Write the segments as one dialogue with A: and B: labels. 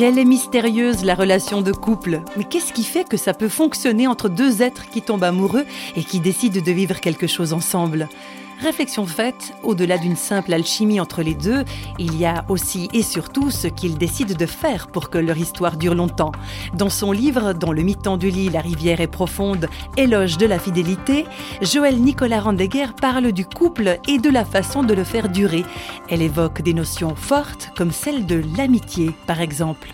A: Quelle est mystérieuse la relation de couple. Mais qu'est-ce qui fait que ça peut fonctionner entre deux êtres qui tombent amoureux et qui décident de vivre quelque chose ensemble? Réflexion faite, au-delà d'une simple alchimie entre les deux, il y a aussi et surtout ce qu'ils décident de faire pour que leur histoire dure longtemps. Dans son livre, Dans le mi-temps du lit, la rivière est profonde, éloge de la fidélité, Joël Nicolas Randeguer parle du couple et de la façon de le faire durer. Elle évoque des notions fortes comme celle de l'amitié, par exemple.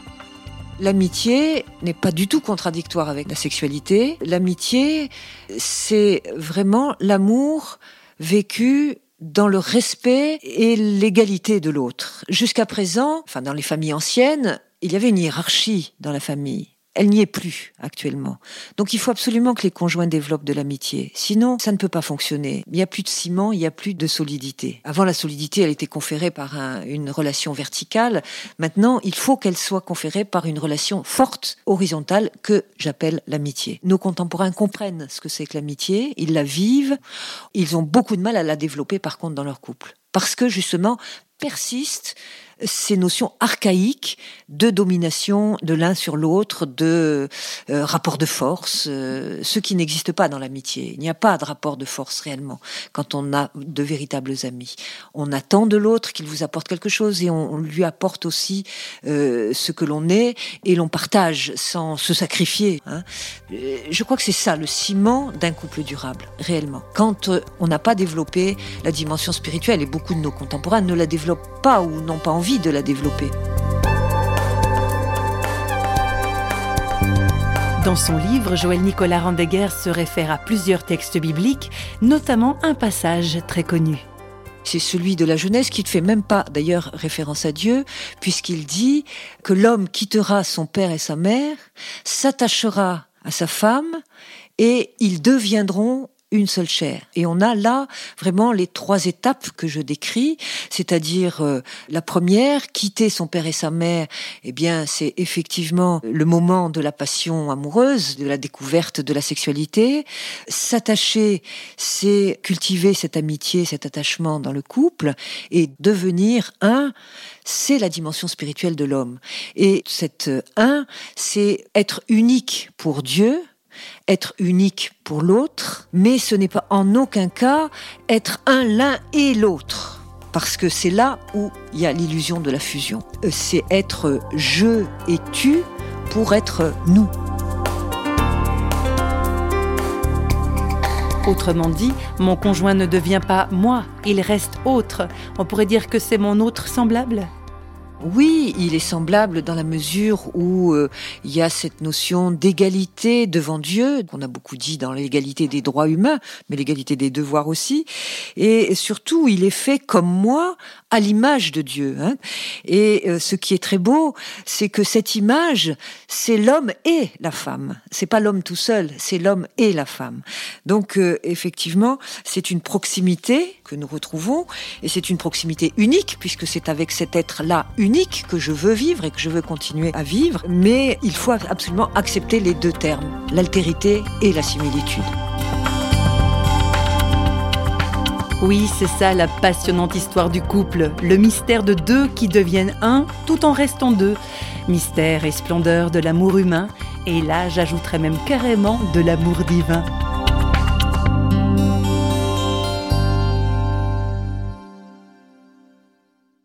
B: L'amitié n'est pas du tout contradictoire avec la sexualité. L'amitié, c'est vraiment l'amour vécu dans le respect et l'égalité de l'autre. Jusqu'à présent, enfin dans les familles anciennes, il y avait une hiérarchie dans la famille. Elle n'y est plus actuellement. Donc il faut absolument que les conjoints développent de l'amitié. Sinon, ça ne peut pas fonctionner. Il n'y a plus de ciment, il n'y a plus de solidité. Avant, la solidité, elle était conférée par une relation verticale. Maintenant, il faut qu'elle soit conférée par une relation forte, horizontale, que j'appelle l'amitié. Nos contemporains comprennent ce que c'est que l'amitié, ils la vivent. Ils ont beaucoup de mal à la développer, par contre, dans leur couple. Parce que, justement, persistent ces notions archaïques de domination de l'un sur l'autre, de euh, rapport de force, euh, ce qui n'existe pas dans l'amitié. Il n'y a pas de rapport de force réellement quand on a de véritables amis. On attend de l'autre qu'il vous apporte quelque chose et on, lui apporte aussi euh, ce que l'on est et l'on partage sans se sacrifier. Hein. Je crois que c'est ça le ciment d'un couple durable, réellement. Quand on n'a pas développé la dimension spirituelle et beaucoup de nos contemporains ne la développent pas ou n'ont pas envie de la développer.
A: Dans son livre, Joël Nicolas Randeguer se réfère à plusieurs textes bibliques, notamment un passage très connu.
B: C'est celui de la jeunesse qui ne fait même pas d'ailleurs référence à Dieu, puisqu'il dit que l'homme quittera son père et sa mère, s'attachera à sa femme, et ils deviendront une seule chair. Et on a là vraiment les trois étapes que je décris, c'est-à-dire euh, la première, quitter son père et sa mère, eh bien c'est effectivement le moment de la passion amoureuse, de la découverte de la sexualité. S'attacher, c'est cultiver cette amitié, cet attachement dans le couple et devenir un, c'est la dimension spirituelle de l'homme. Et cet un, c'est être unique pour Dieu, être unique pour l'autre, mais ce n'est pas en aucun cas être un l'un et l'autre. Parce que c'est là où il y a l'illusion de la fusion. Euh, c'est être je et tu pour être nous.
A: Autrement dit, mon conjoint ne devient pas moi, il reste autre. On pourrait dire que c'est mon autre semblable
B: oui, il est semblable dans la mesure où euh, il y a cette notion d'égalité devant Dieu, qu'on a beaucoup dit dans l'égalité des droits humains, mais l'égalité des devoirs aussi. Et surtout, il est fait comme moi, à l'image de Dieu. Hein. Et euh, ce qui est très beau, c'est que cette image, c'est l'homme et la femme. C'est pas l'homme tout seul, c'est l'homme et la femme. Donc euh, effectivement, c'est une proximité que nous retrouvons, et c'est une proximité unique puisque c'est avec cet être-là unique que je veux vivre et que je veux continuer à vivre. Mais il faut absolument accepter les deux termes, l'altérité et la similitude.
A: Oui, c'est ça la passionnante histoire du couple, le mystère de deux qui deviennent un tout en restant deux. Mystère et splendeur de l'amour humain, et là j'ajouterais même carrément de l'amour divin.